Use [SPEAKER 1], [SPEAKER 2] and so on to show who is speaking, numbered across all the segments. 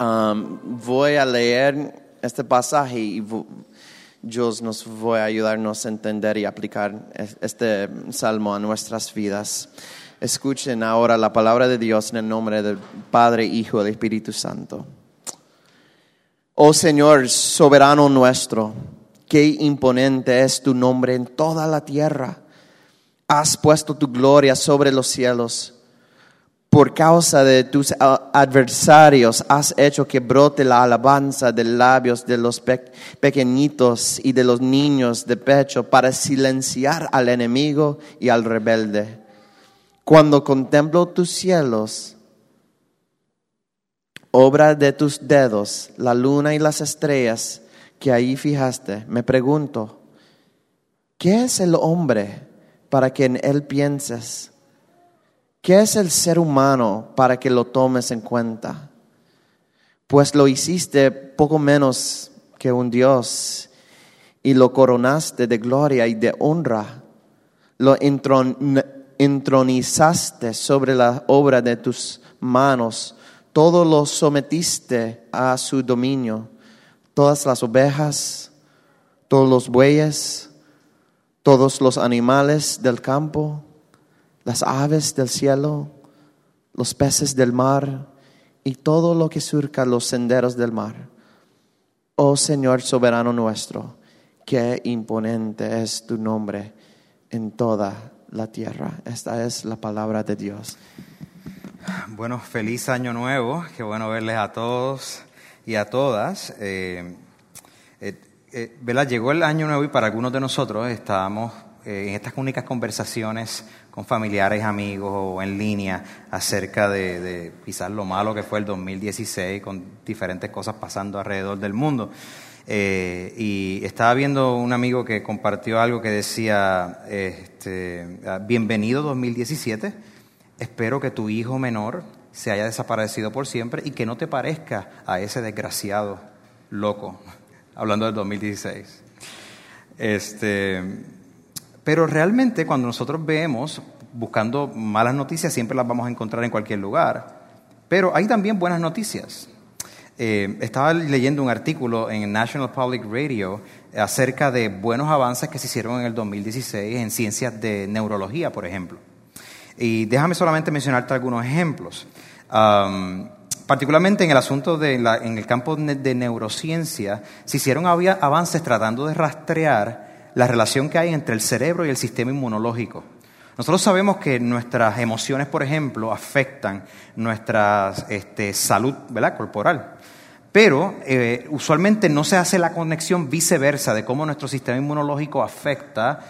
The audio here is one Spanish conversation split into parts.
[SPEAKER 1] Voy a leer este pasaje y Dios nos va a ayudarnos a entender y aplicar este salmo a nuestras vidas. Escuchen ahora la palabra de Dios en el nombre del Padre, Hijo y Espíritu Santo. Oh Señor, soberano nuestro, qué imponente es tu nombre en toda la tierra. Has puesto tu gloria sobre los cielos. Por causa de tus adversarios has hecho que brote la alabanza de labios de los pequeñitos y de los niños de pecho para silenciar al enemigo y al rebelde. Cuando contemplo tus cielos, obra de tus dedos, la luna y las estrellas que ahí fijaste, me pregunto, ¿qué es el hombre para que en él pienses? ¿Qué es el ser humano para que lo tomes en cuenta? Pues lo hiciste poco menos que un Dios y lo coronaste de gloria y de honra. Lo entronizaste sobre la obra de tus manos todo lo sometiste a su dominio, todas las ovejas, todos los bueyes, todos los animales del campo, las aves del cielo, los peces del mar y todo lo que surca los senderos del mar. Oh Señor soberano nuestro, qué imponente es tu nombre en toda la tierra. Esta es la palabra de Dios.
[SPEAKER 2] Bueno, feliz año nuevo. Qué bueno verles a todos y a todas. Eh, eh, eh Llegó el año nuevo y para algunos de nosotros estábamos eh, en estas únicas conversaciones con familiares, amigos o en línea acerca de, quizás lo malo que fue el 2016 con diferentes cosas pasando alrededor del mundo. y estaba viendo un amigo que compartió algo que decía, este, bienvenido 2017 Espero que tu hijo menor se haya desaparecido por siempre y que no te parezca a ese desgraciado loco, hablando del 2016. Este, pero realmente cuando nosotros vemos, buscando malas noticias, siempre las vamos a encontrar en cualquier lugar, pero hay también buenas noticias. Eh, estaba leyendo un artículo en National Public Radio acerca de buenos avances que se hicieron en el 2016 en ciencias de neurología, por ejemplo. Y déjame solamente mencionarte algunos ejemplos. particularmente en el asunto de en el campo de neurociencia, se hicieron avances tratando de rastrear la relación que hay entre el cerebro y el sistema inmunológico. Nosotros sabemos que nuestras emociones, por ejemplo, afectan nuestra este, salud ¿verdad? corporal. Pero eh, usualmente no se hace la conexión viceversa de cómo nuestro sistema inmunológico afecta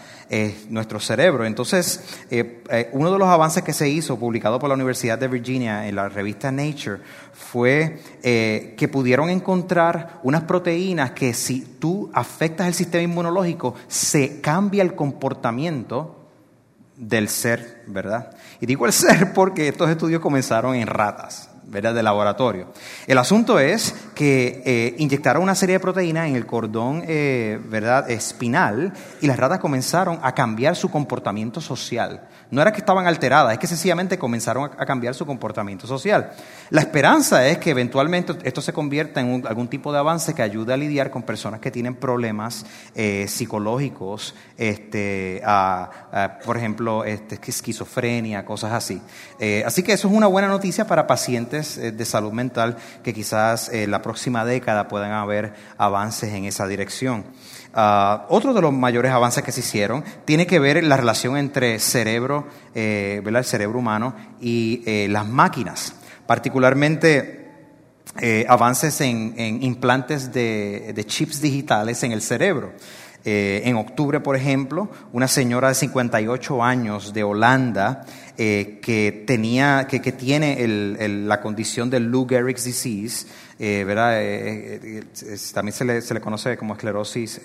[SPEAKER 2] nuestro cerebro. Entonces, eh, eh, uno de los avances que se hizo, publicado por la Universidad de Virginia en la revista Nature, fue eh, que pudieron encontrar unas proteínas que si tú afectas el sistema inmunológico, se cambia el comportamiento del ser, ¿verdad? Y digo el ser porque estos estudios comenzaron en ratas. ¿Verdad? de laboratorio. El asunto es que eh, inyectaron una serie de proteínas en el cordón eh, ¿verdad? espinal y las ratas comenzaron a cambiar su comportamiento social. No era que estaban alteradas, es que sencillamente comenzaron a, cambiar su comportamiento social. La esperanza es que eventualmente esto se convierta en algún tipo de avance que ayude a lidiar con personas que tienen problemas eh, psicológicos, este, por ejemplo, este, esquizofrenia, cosas así. así que eso es una buena noticia para pacientes eh, de salud mental que quizás en eh, la próxima década puedan haber avances en esa dirección. Ah, otro de los mayores avances que se hicieron tiene que ver la relación entre cerebro, eh, el cerebro humano y las máquinas. Particularmente avances en, en implantes de, de, chips digitales en el cerebro. Eh, en octubre, por ejemplo, una señora de 58 años de Holanda eh, que, tenía, que, tiene la condición del Lou Gehrig's disease, eh. Eh, también se le, conoce como esclerosis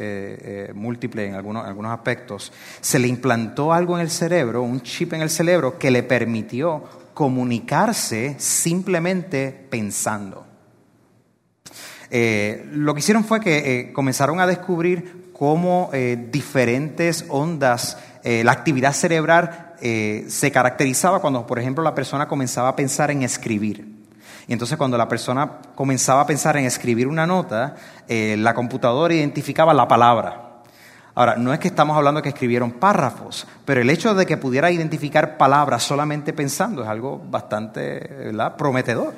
[SPEAKER 2] múltiple en algunos, algunos aspectos, se le implantó algo en el cerebro, un chip en el cerebro que le permitió comunicarse simplemente pensando. Lo que hicieron fue que comenzaron a descubrir cómo eh, diferentes ondas, la actividad cerebral se caracterizaba cuando, por ejemplo, la persona comenzaba a pensar en escribir. Y entonces cuando la persona comenzaba a pensar en escribir una nota, la computadora identificaba la palabra. Ahora, no es que estamos hablando que escribieron párrafos, pero el hecho de que pudiera identificar palabras solamente pensando es algo bastante prometedor.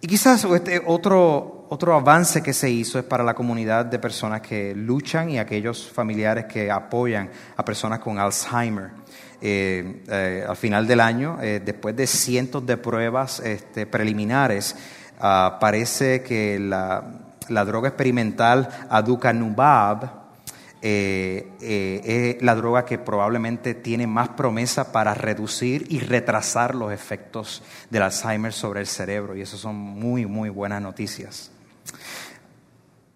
[SPEAKER 2] Y quizás este otro, otro avance que se hizo es para la comunidad de personas que luchan y aquellos familiares que apoyan a personas con Alzheimer. Eh, eh, al final del año, eh, después de cientos de pruebas este, preliminares, uh, parece que la, droga experimental aducanumab es la droga que probablemente tiene más promesa para reducir y retrasar los efectos del Alzheimer sobre el cerebro. Y eso son muy, muy buenas noticias.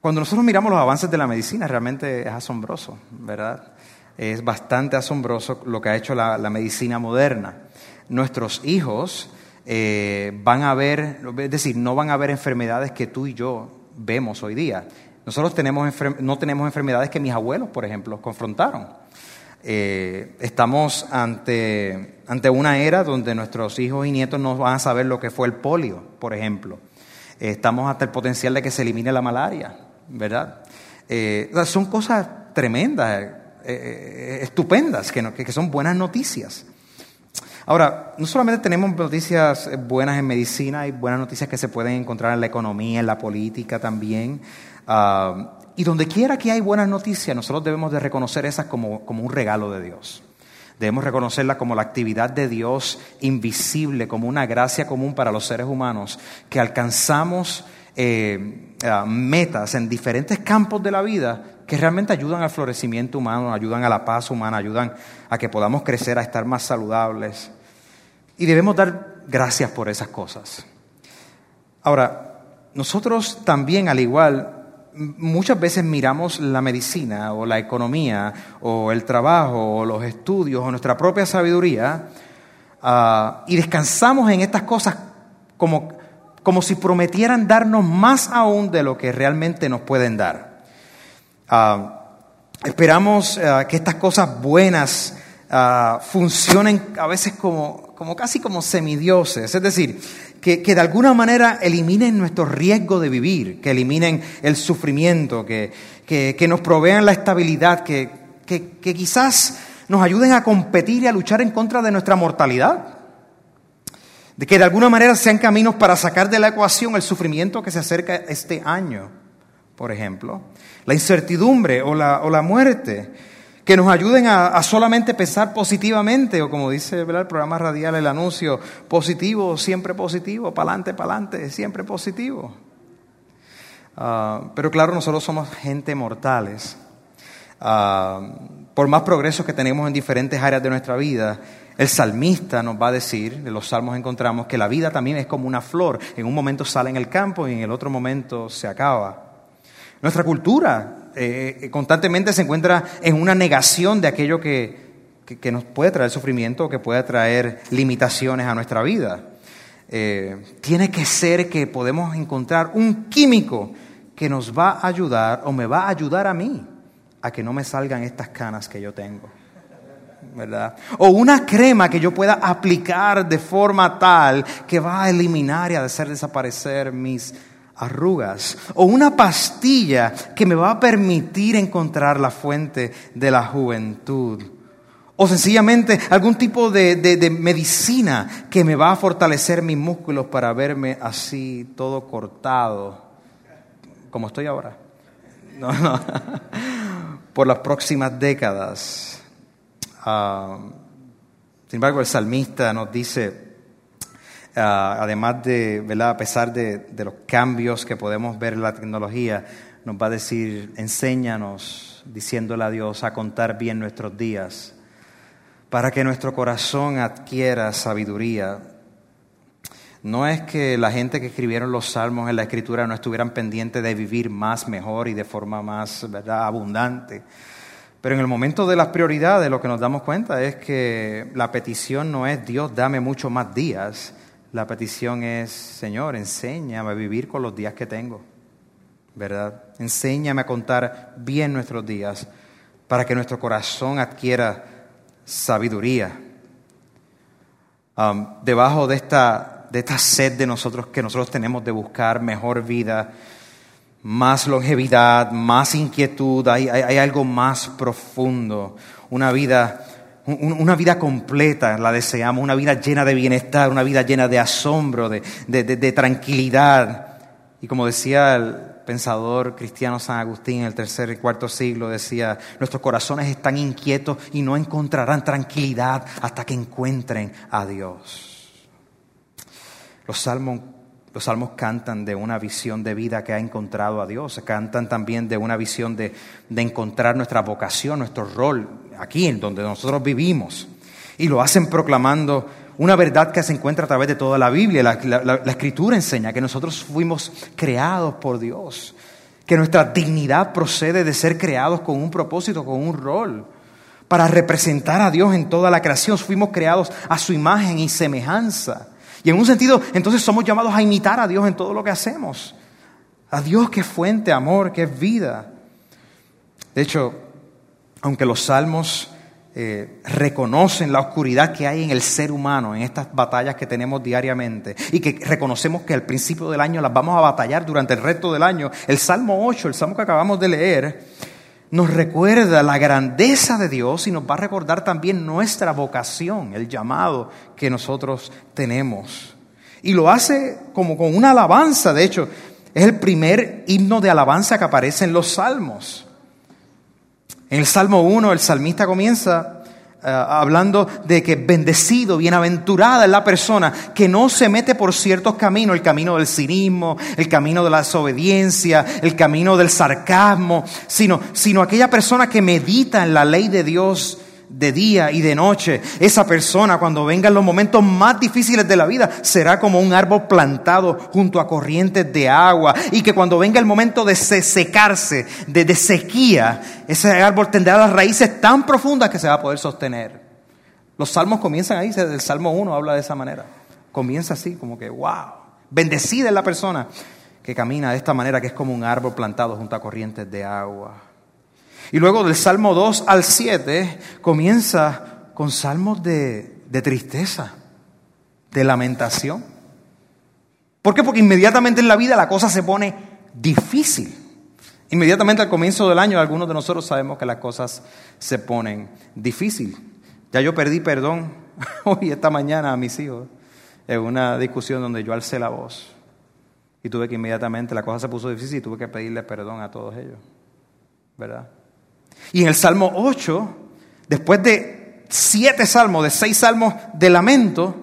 [SPEAKER 2] Cuando nosotros miramos los avances de la medicina, realmente es asombroso, ¿verdad? Es bastante asombroso lo que ha hecho la, medicina moderna. Nuestros hijos eh, van a ver, es decir, no van a ver enfermedades que tú y yo vemos hoy día. Nosotros no tenemos enfermedades que mis abuelos, por ejemplo, confrontaron. Eh, estamos ante, una era donde nuestros hijos y nietos no van a saber lo que fue el polio, por ejemplo. Eh, estamos ante el potencial de que se elimine la malaria, ¿verdad? Eh, son cosas tremendas, estupendas, que, que son buenas noticias. Ahora, no solamente tenemos noticias buenas en medicina, hay buenas noticias que se pueden encontrar en la economía, en la política también. Ah, y donde quiera que hay buenas noticias, nosotros debemos de reconocer esas como, como un regalo de Dios. Debemos reconocerla como la actividad de Dios invisible, como una gracia común para los seres humanos, que alcanzamos eh, metas en diferentes campos de la vida que realmente ayudan al florecimiento humano, ayudan a la paz humana, ayudan a que podamos crecer, a estar más saludables. Y debemos dar gracias por esas cosas. Ahora, nosotros también, al igual, muchas veces miramos la medicina o la economía o el trabajo o los estudios o nuestra propia sabiduría uh, y descansamos en estas cosas como, como si prometieran darnos más aún de lo que realmente nos pueden dar. Uh, esperamos uh, que estas cosas buenas funcionen a veces como, como casi como semidioses, es decir, que, de alguna manera eliminen nuestro riesgo de vivir, que eliminen el sufrimiento, que, que nos provean la estabilidad, que, que quizás nos ayuden a competir y a luchar en contra de nuestra mortalidad. De que de alguna manera sean caminos para sacar de la ecuación el sufrimiento que se acerca este año, por ejemplo. La incertidumbre o la, o la muerte que nos ayuden a, solamente pensar positivamente, o como dice el programa radial, el anuncio, positivo, siempre positivo, para adelante, siempre positivo. Ah, pero claro, nosotros somos gente mortales. Ah, por más progreso que tenemos en diferentes áreas de nuestra vida, el salmista nos va a decir, en los salmos encontramos que la vida también es como una flor, en un momento sale en el campo y en el otro momento se acaba. Nuestra cultura eh, constantemente se encuentra en una negación de aquello que, nos puede traer sufrimiento o que puede traer limitaciones a nuestra vida. Eh, tiene que ser que podemos encontrar un químico que nos va a ayudar o me va a ayudar a mí a que no me salgan estas canas que yo tengo. ¿Verdad? O una crema que yo pueda aplicar de forma tal que va a eliminar y a hacer desaparecer mis arrugas. O una pastilla que me va a permitir encontrar la fuente de la juventud. O sencillamente algún tipo de, medicina que me va a fortalecer mis músculos para verme así todo cortado como estoy ahora. Por las próximas décadas ah, sin embargo el salmista nos dice Ah, además de, ¿verdad? a pesar de, los cambios que podemos ver en la tecnología, nos va a decir, enséñanos, diciéndole a Dios, a contar bien nuestros días, para que nuestro corazón adquiera sabiduría. No es que la gente que escribieron los salmos en la escritura no estuvieran pendientes de vivir más, mejor y de forma más abundante. Pero en el momento de las prioridades lo que nos damos cuenta es que la petición no es Dios, dame mucho más días. La petición es, Señor, enséñame a vivir con los días que tengo. ¿Verdad? Enséñame a contar bien nuestros días para que nuestro corazón adquiera sabiduría. Debajo de esta, de esta sed de nosotros que nosotros tenemos de buscar mejor vida, más longevidad, más inquietud, hay, algo más profundo, una vida, una vida completa, la deseamos, una vida llena de bienestar, una vida llena de asombro, de, de tranquilidad. Y como decía el pensador cristiano San Agustín en el tercer y cuarto siglo, decía, nuestros corazones están inquietos y no encontrarán tranquilidad hasta que encuentren a Dios. Los salmos los salmos cantan de una visión de vida que ha encontrado a Dios, cantan también de una visión de, encontrar nuestra vocación, nuestro rol aquí en donde nosotros vivimos. Y lo hacen proclamando una verdad que se encuentra a través de toda la Biblia. La, escritura enseña que nosotros fuimos creados por Dios, que nuestra dignidad procede de ser creados con un propósito, con un rol, para representar a Dios en toda la creación. Fuimos creados a su imagen y semejanza. Y en un sentido, entonces somos llamados a imitar a Dios en todo lo que hacemos. A Dios que es fuente, amor, que es vida. De hecho, aunque los salmos eh, reconocen la oscuridad que hay en el ser humano, en estas batallas que tenemos diariamente, y que reconocemos que al principio del año las vamos a batallar durante el resto del año, el Salmo 8, el Salmo que acabamos de leer, nos recuerda la grandeza de Dios y nos va a recordar también nuestra vocación, el llamado que nosotros tenemos. Y lo hace como con una alabanza, de hecho, es el primer himno de alabanza que aparece en los salmos. En el Salmo 1 el salmista comienza eh, hablando de que bendecido, bienaventurada es la persona que no se mete por ciertos caminos, el camino del cinismo, el camino de la desobediencia, el camino del sarcasmo, sino, sino aquella persona que medita en la ley de Dios de día y de noche. Esa persona cuando vengan los momentos más difíciles de la vida será como un árbol plantado junto a corrientes de agua y que cuando venga el momento de secarse, de, sequía, ese árbol tendrá las raíces tan profundas que se va a poder sostener. Los salmos comienzan ahí, el Salmo 1 habla de esa manera. Comienza así, como que, wow, bendecida es la persona que camina de esta manera, que es como un árbol plantado junto a corrientes de agua. Y luego del Salmo 2 al 7 comienza con salmos de, de tristeza, de lamentación. ¿Por qué? Porque inmediatamente en la vida la cosa se pone difícil. Inmediatamente al comienzo del año algunos de nosotros sabemos que las cosas se ponen difíciles. Ya yo perdí perdón hoy, esta mañana, a mis hijos en una discusión donde yo alcé la voz y tuve que inmediatamente, la cosa se puso difícil y tuve que pedirle perdón a todos ellos. ¿Verdad? Y en el Salmo 8, después de siete salmos, de seis salmos de lamento,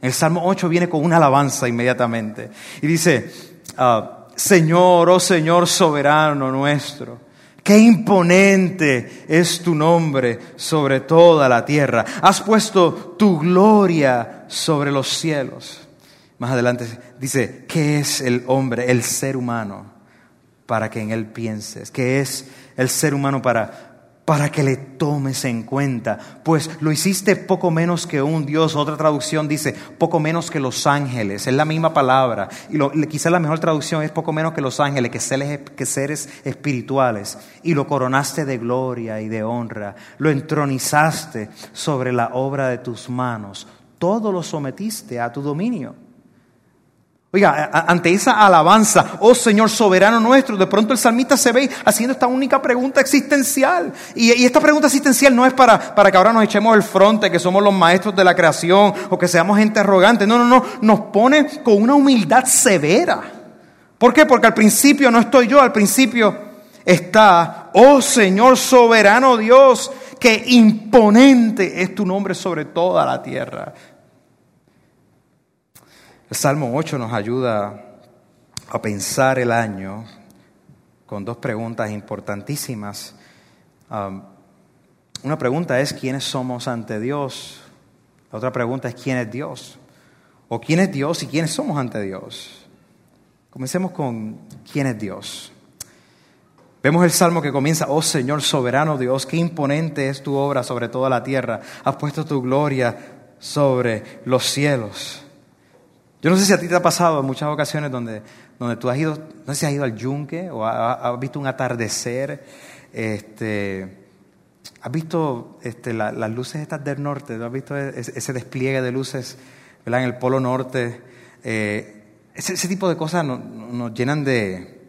[SPEAKER 2] el Salmo 8 viene con una alabanza inmediatamente. Y dice, ah, Señor, oh Señor soberano nuestro, qué imponente es tu nombre sobre toda la tierra. Has puesto tu gloria sobre los cielos. Más adelante dice, ¿qué es el hombre, el ser humano, para que en él pienses? ¿Qué es el ser humano para para que le tomes en cuenta, pues lo hiciste poco menos que un Dios. Otra traducción dice poco menos que los ángeles, es la misma palabra. Y lo, quizá la mejor traducción es poco menos que los ángeles, que seres, que seres espirituales. Y lo coronaste de gloria y de honra, lo entronizaste sobre la obra de tus manos, todo lo sometiste a tu dominio. Oiga, ante esa alabanza, oh Señor soberano nuestro, de pronto el salmista se ve haciendo esta única pregunta existencial. Y, esta pregunta existencial no es para, para que ahora nos echemos el fronte, que somos los maestros de la creación o que seamos gente arrogante. No, no, no, nos pone con una humildad severa. ¿Por qué? Porque al principio no estoy yo, al principio está, oh Señor soberano Dios, que imponente es tu nombre sobre toda la tierra. El Salmo 8 nos ayuda a pensar el año con dos preguntas importantísimas. Una pregunta es quiénes somos ante Dios. La otra pregunta es quién es Dios. O quién es Dios y quiénes somos ante Dios. Comencemos con quién es Dios. Vemos el salmo que comienza, oh Señor soberano Dios, qué imponente es tu obra sobre toda la tierra. Has puesto tu gloria sobre los cielos. Yo no sé si a ti te ha pasado en muchas ocasiones donde, donde tú has ido, no sé si has ido al yunque o has, visto un atardecer, este, has visto este, las luces estas del norte, has visto ese, despliegue de luces en el polo norte. Eh, ese, tipo de cosas nos, llenan de,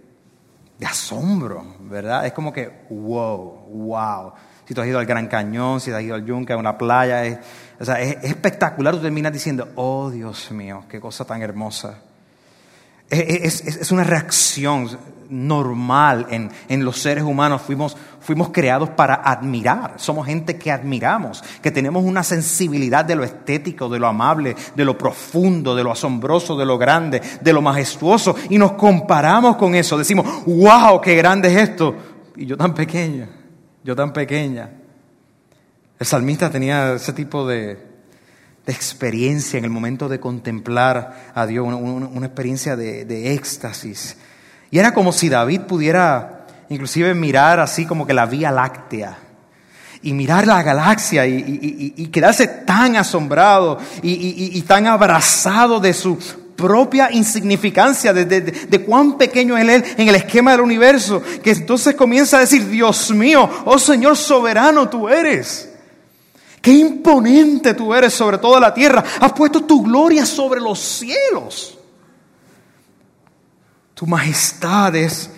[SPEAKER 2] de asombro, ¿verdad? Es como que, wow, wow. Si tú has ido al Gran Cañón, si has ido al Yunque, a una playa, es, o sea, es, espectacular. Tú terminas diciendo, oh Dios mío, qué cosa tan hermosa. Es, una reacción normal en, los seres humanos. Fuimos, fuimos creados para admirar. Somos gente que admiramos, que tenemos una sensibilidad de lo estético, de lo amable, de lo profundo, de lo asombroso, de lo grande, de lo majestuoso. Y nos comparamos con eso. Decimos, wow, qué grande es esto. Y yo tan pequeña yo tan pequeña. El salmista tenía ese tipo de, experiencia en el momento de contemplar a Dios, una, experiencia de, éxtasis. Y era como si David pudiera inclusive mirar así como que la Vía Láctea y mirar la galaxia y, quedarse tan asombrado y, tan abrazado de su propia insignificancia, de, cuán pequeño es Él en el esquema del universo, que entonces comienza a decir, Dios mío, oh Señor soberano tú eres. Qué imponente tú eres sobre toda la tierra. Has puesto tu gloria sobre los cielos. Tu majestad es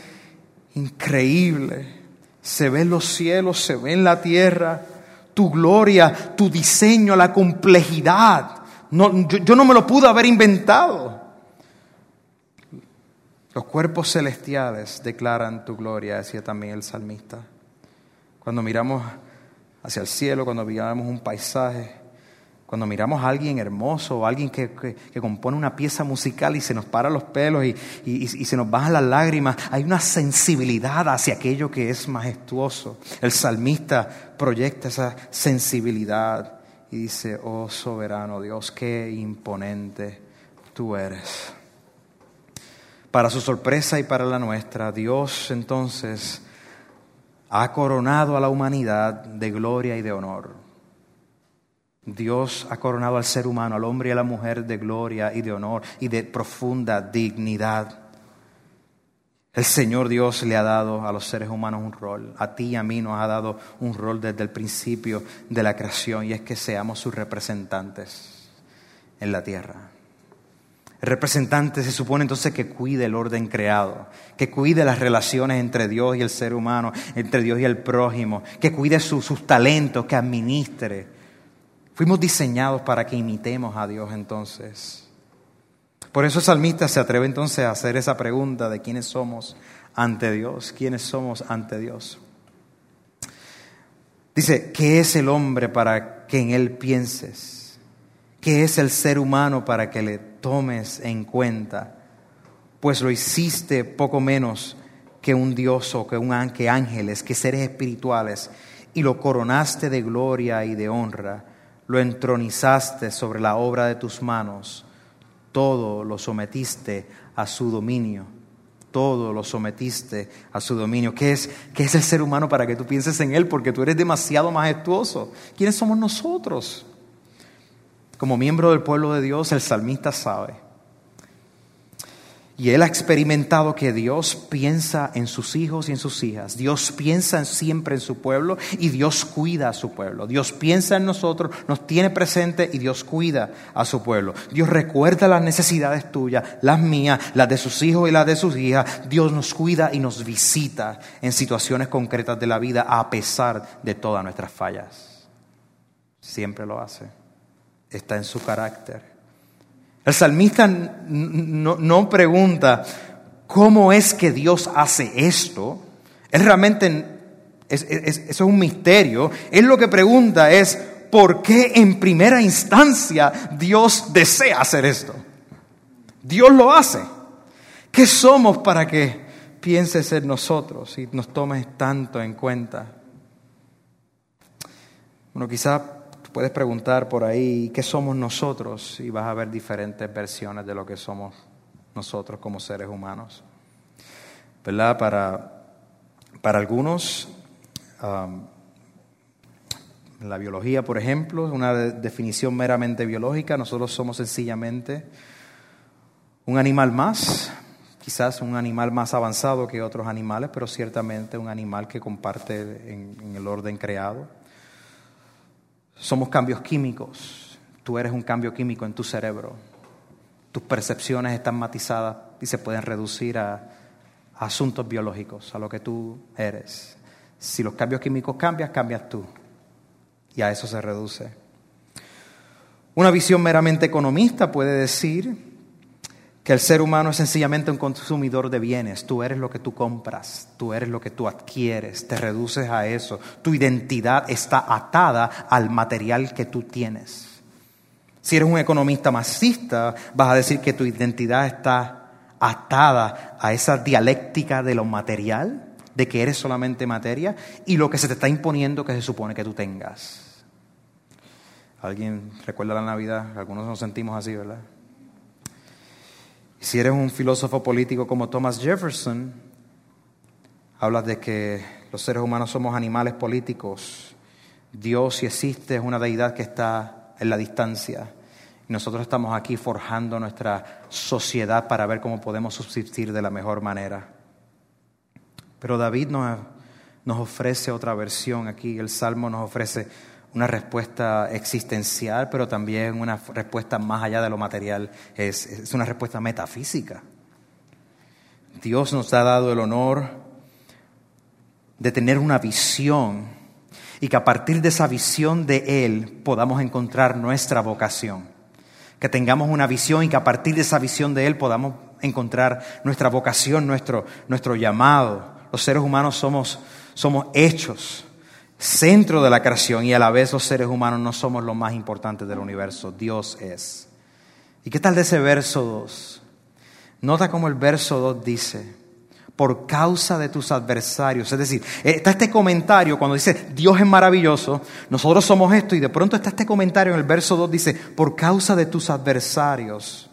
[SPEAKER 2] increíble. Se ve en los cielos, se ve en la tierra. Tu gloria, tu diseño, la complejidad yo, no me lo pude haber inventado. Los cuerpos celestiales declaran tu gloria, decía también el salmista. Cuando miramos hacia el cielo, cuando miramos un paisaje, cuando miramos a alguien hermoso o alguien que, compone una pieza musical y se nos paran los pelos y, y, se nos bajan las lágrimas, hay una sensibilidad hacia aquello que es majestuoso. El salmista proyecta esa sensibilidad y dice, oh soberano Dios, qué imponente tú eres. Para su sorpresa y para la nuestra, Dios entonces ha coronado a la humanidad de gloria y de honor. Dios ha coronado al ser humano, al hombre y a la mujer de gloria y de honor y de profunda dignidad. El Señor Dios le ha dado a los seres humanos un rol, a ti y a mí nos ha dado un rol desde el principio de la creación y es que seamos sus representantes en la tierra. El representante se supone entonces que cuide el orden creado, que cuide las relaciones entre Dios y el ser humano, entre Dios y el prójimo, que cuide sus talentos, que administre. Fuimos diseñados para que imitemos a Dios entonces. Por eso el salmista se atreve entonces a hacer esa pregunta de quiénes somos ante Dios, quiénes somos ante Dios. Dice, ¿qué es el hombre para que en él pienses? ¿Qué es el ser humano para que le tomes en cuenta? Pues lo hiciste poco menos que un Dios o que, un, que ángeles, que seres espirituales, y lo coronaste de gloria y de honra, lo entronizaste sobre la obra de tus manos todo lo sometiste a su dominio. Todo lo sometiste a su dominio. ¿Qué es, ¿Qué es el ser humano para que tú pienses en él? Porque tú eres demasiado majestuoso. ¿Quiénes somos nosotros? Como miembro del pueblo de Dios, el salmista sabe y él ha experimentado que Dios piensa en sus hijos y en sus hijas. Dios piensa siempre en su pueblo y Dios cuida a su pueblo. Dios piensa en nosotros, nos tiene presente y Dios cuida a su pueblo. Dios recuerda las necesidades tuyas, las mías, las de sus hijos y las de sus hijas. Dios nos cuida y nos visita en situaciones concretas de la vida a pesar de todas nuestras fallas. Siempre lo hace. Está en su carácter. El salmista no, pregunta cómo es que Dios hace esto. Él realmente, eso es un misterio. Él lo que pregunta es, ¿por qué en primera instancia Dios desea hacer esto? Dios lo hace. ¿Qué somos para que pienses en nosotros y nos tomes tanto en cuenta? Bueno, quizá puedes preguntar por ahí, ¿qué somos nosotros? Y vas a ver diferentes versiones de lo que somos nosotros como seres humanos. ¿Verdad? Para, para algunos, la biología, por ejemplo, es una definición meramente biológica. Nosotros somos sencillamente un animal más, quizás un animal más avanzado que otros animales, pero ciertamente un animal que comparte en, el orden creado. Somos cambios químicos. Tú eres un cambio químico en tu cerebro. Tus percepciones están matizadas y se pueden reducir a asuntos biológicos, a lo que tú eres. Si los cambios químicos cambian, cambias tú y a eso se reduce. Una visión meramente economista puede decir que el ser humano es sencillamente un consumidor de bienes. Tú eres lo que tú compras, tú eres lo que tú adquieres, te reduces a eso. Tu identidad está atada al material que tú tienes. Si eres un economista marxista, vas a decir que tu identidad está atada a esa dialéctica de lo material de que eres solamente materia y lo que se te está imponiendo que se supone que tú tengas. ¿Alguien recuerda la Navidad? Algunos nos sentimos así, ¿verdad? Si eres un filósofo político como Thomas Jefferson, hablas de que los seres humanos somos animales políticos. Dios, si existe, es una deidad que está en la distancia. Y nosotros estamos aquí forjando nuestra sociedad para ver cómo podemos subsistir de la mejor manera. Pero David nos, nos ofrece otra versión aquí, el Salmo nos ofrece una respuesta existencial, pero también una respuesta más allá de lo material, es, es una respuesta metafísica. Dios nos ha dado el honor de tener una visión y que a partir de esa visión de Él podamos encontrar nuestra vocación. Que tengamos una visión y que a partir de esa visión de Él podamos encontrar nuestra vocación, nuestro, nuestro llamado, los seres humanos somos, somos hechos, centro de la creación y a la vez los seres humanos no somos los más importantes del universo, Dios es. ¿Y qué tal de ese verso 2? Nota cómo el verso 2 dice, por causa de tus adversarios. Es decir, está este comentario cuando dice, Dios es maravilloso, nosotros somos esto, y de pronto está este comentario en el verso 2, dice, por causa de tus adversarios,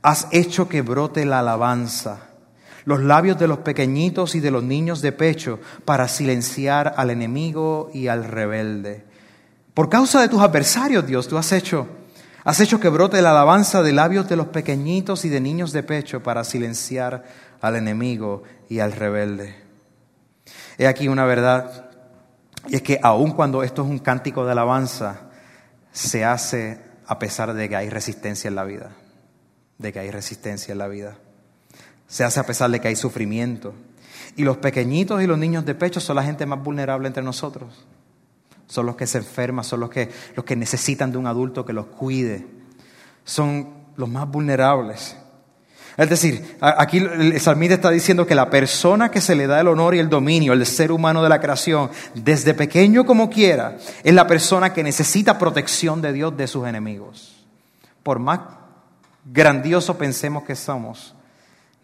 [SPEAKER 2] has hecho que brote la alabanza los labios de los pequeñitos y de los niños de pecho para silenciar al enemigo y al rebelde. Por causa de tus adversarios, Dios, tú has hecho, has hecho que brote la alabanza de labios de los pequeñitos y de niños de pecho para silenciar al enemigo y al rebelde. He aquí una verdad, y es que aun cuando esto es un cántico de alabanza, se hace a pesar de que hay resistencia en la vida, de que hay resistencia en la vida. Se hace a pesar de que hay sufrimiento. Y los pequeñitos y los niños de pecho son la gente más vulnerable entre nosotros. Son los que se enferman, son los que, los que necesitan de un adulto que los cuide. Son los más vulnerables. Es decir, aquí el salmista está diciendo que la persona que se le da el honor y el dominio, el ser humano de la creación, desde pequeño como quiera, es la persona que necesita protección de Dios de sus enemigos. Por más grandioso pensemos que somos,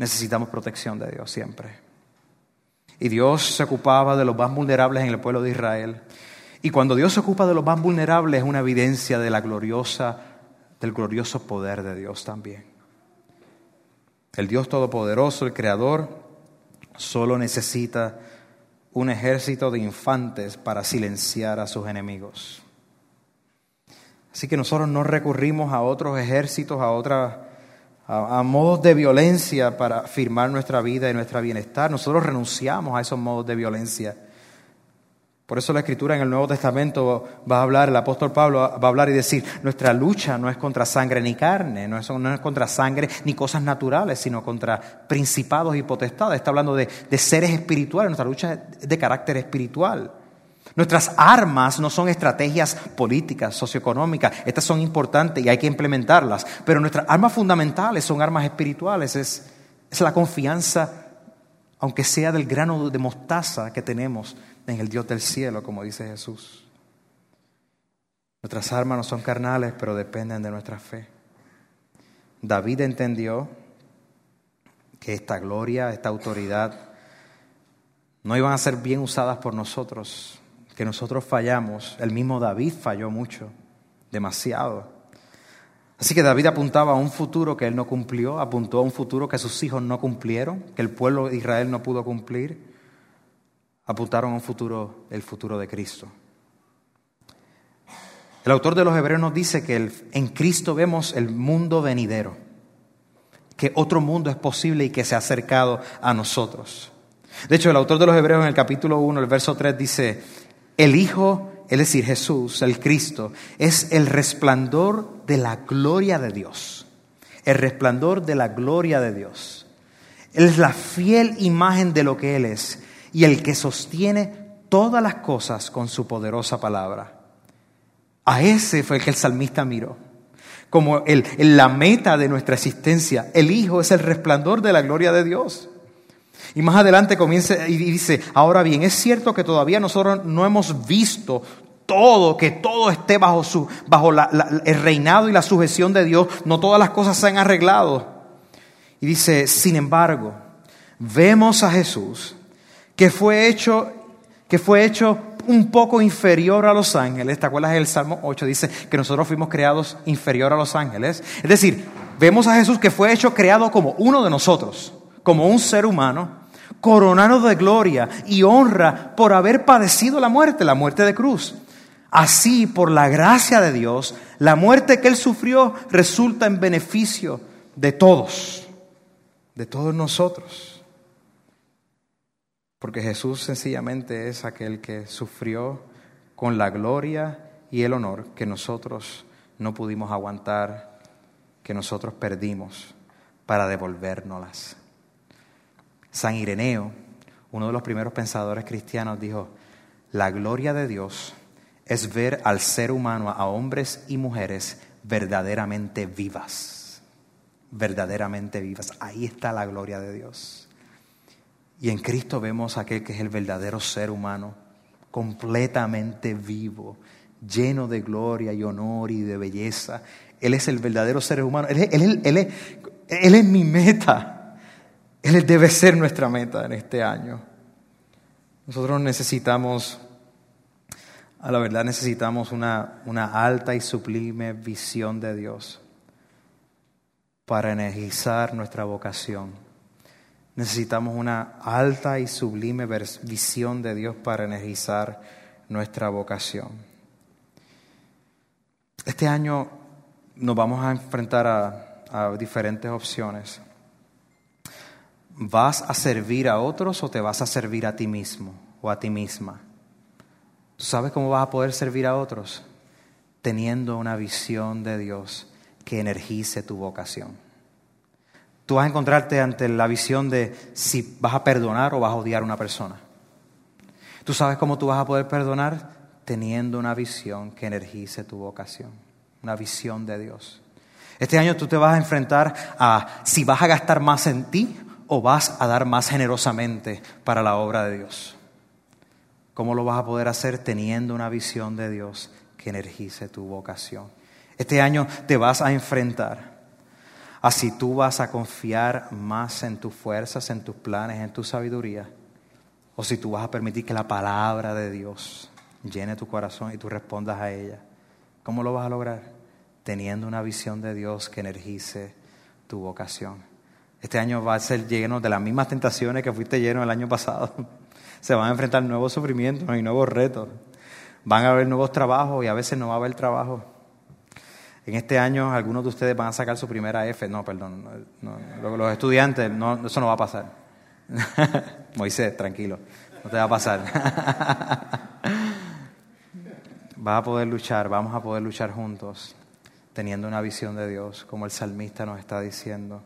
[SPEAKER 2] necesitamos protección de Dios siempre. Y Dios se ocupaba de los más vulnerables en el pueblo de Israel. Y cuando Dios se ocupa de los más vulnerables es una evidencia de la gloriosa, del glorioso poder de Dios también. El Dios Todopoderoso, el Creador, solo necesita un ejército de infantes para silenciar a sus enemigos. Así que nosotros no recurrimos a otros ejércitos, a otras a, modos de violencia para afirmar nuestra vida y nuestro bienestar. Nosotros renunciamos a esos modos de violencia. Por eso la escritura en el Nuevo Testamento va a hablar, el apóstol Pablo va a hablar y decir, nuestra lucha no es contra sangre ni carne, no es, no es contra sangre ni cosas naturales, sino contra principados y potestades. Está hablando de, de seres espirituales, nuestra lucha es de carácter espiritual. Nuestras armas no son estrategias políticas, socioeconómicas, estas son importantes y hay que implementarlas, pero nuestras armas fundamentales son armas espirituales, es, es la confianza, aunque sea del grano de mostaza que tenemos en el Dios del cielo, como dice Jesús. Nuestras armas no son carnales, pero dependen de nuestra fe. David entendió que esta gloria, esta autoridad, no iban a ser bien usadas por nosotros, que nosotros fallamos. El mismo David falló mucho, demasiado. Así que David apuntaba a un futuro que él no cumplió, apuntó a un futuro que sus hijos no cumplieron, que el pueblo de Israel no pudo cumplir. Apuntaron a un futuro, el futuro de Cristo. El autor de los Hebreos nos dice que en Cristo vemos el mundo venidero, que otro mundo es posible y que se ha acercado a nosotros. De hecho, el autor de los Hebreos en el capítulo 1, el verso 3 dice, el Hijo, es decir, Jesús, el Cristo, es el resplandor de la gloria de Dios. El resplandor de la gloria de Dios. Él es la fiel imagen de lo que Él es y el que sostiene todas las cosas con su poderosa palabra. A ese fue el que el salmista miró. Como el, la meta de nuestra existencia. El Hijo es el resplandor de la gloria de Dios. Y más adelante comienza y dice, ahora bien, es cierto que todavía nosotros no hemos visto todo, que todo esté bajo, su, bajo el reinado y la sujeción de Dios, no todas las cosas se han arreglado. Y dice, sin embargo, vemos a Jesús que fue hecho, que fue hecho un poco inferior a los ángeles. ¿Te acuerdas del Salmo 8? Dice que nosotros fuimos creados inferior a los ángeles. Es decir, vemos a Jesús que fue hecho creado como uno de nosotros, como un ser humano, coronado de gloria y honra por haber padecido la muerte, la muerte de cruz. Así, por la gracia de Dios, la muerte que Él sufrió resulta en beneficio de todos, de todos nosotros. Porque Jesús sencillamente es aquel que sufrió con la gloria y el honor que nosotros no pudimos aguantar, que nosotros perdimos para devolvérnoslas. San Ireneo, uno de los primeros pensadores cristianos, dijo, la gloria de Dios es ver al ser humano, a hombres y mujeres verdaderamente vivas, verdaderamente vivas. Ahí está la gloria de Dios. Y en Cristo vemos a aquel que es el verdadero ser humano, completamente vivo, lleno de gloria y honor y de belleza. Él es el verdadero ser humano. Él es, mi meta. Él debe ser nuestra meta en este año. Nosotros necesitamos, a la verdad necesitamos una, una alta y sublime visión de Dios para energizar nuestra vocación Necesitamos una alta y sublime visión de Dios para energizar nuestra vocación. Este año nos vamos a enfrentar a, diferentes opciones. ¿Vas a servir a otros o te vas a servir a ti mismo o a ti misma? ¿Tú sabes cómo vas a poder servir a otros? Teniendo una visión de Dios que energice tu vocación. Tú vas a encontrarte ante la visión de si vas a perdonar o vas a odiar a una persona. ¿Tú sabes cómo tú vas a poder perdonar? Teniendo una visión que energice tu vocación, una visión de Dios. Este año tú te vas a enfrentar a si vas a gastar más en ti o vas a dar más generosamente para la obra de Dios. ¿Cómo lo vas a poder hacer teniendo una visión de Dios que energice tu vocación? Este año te vas a enfrentar Así tú vas a confiar más en tus fuerzas, en tus planes, en tu sabiduría. O si tú vas a permitir que la palabra de Dios llene tu corazón y tú respondas a ella. ¿Cómo lo vas a lograr? Teniendo una visión de Dios que energice tu vocación. Este año va a ser lleno de las mismas tentaciones que fuiste lleno el año pasado. Se van a enfrentar nuevos sufrimientos y nuevos retos. Van a haber nuevos trabajos y a veces no va a haber trabajo. En este año algunos de ustedes van a sacar su primera F. No, perdón. los estudiantes, eso no va a pasar. Moisés, tranquilo. No te va a pasar. Vas a poder luchar, vamos a poder luchar juntos, teniendo una visión de Dios, como el salmista nos está diciendo,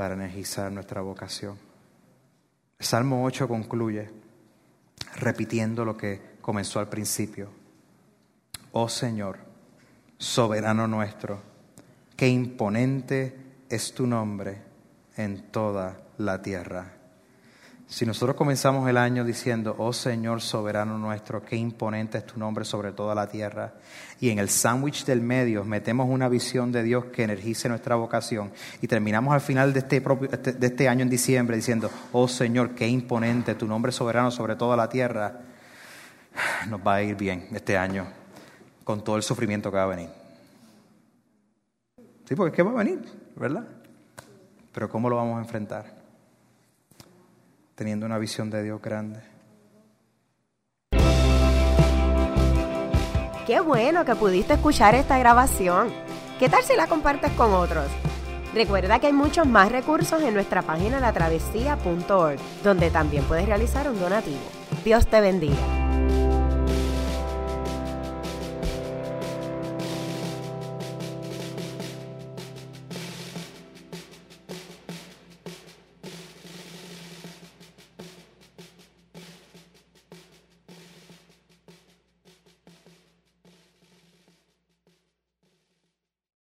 [SPEAKER 2] para energizar nuestra vocación. El Salmo 8 concluye repitiendo lo que comenzó al principio. Oh Señor, soberano nuestro, qué imponente es tu nombre en toda la tierra. Si nosotros comenzamos el año diciendo, oh Señor soberano nuestro, qué imponente es tu nombre sobre toda la tierra, y en el sándwich del medio metemos una visión de Dios que energice nuestra vocación, y terminamos al final de este, propio, este, de este año en diciembre diciendo, oh Señor, qué imponente tu nombre soberano sobre toda la tierra, nos va a ir bien este año con todo el sufrimiento que va a venir. Sí, porque es que va a venir, ¿verdad? Pero ¿cómo lo vamos a enfrentar? Teniendo una visión de Dios grande.
[SPEAKER 3] Qué bueno que pudiste escuchar esta grabación. ¿Qué tal si la compartes con otros? Recuerda que hay muchos más recursos en nuestra página latravesía.org, donde también puedes realizar un donativo. Dios te bendiga.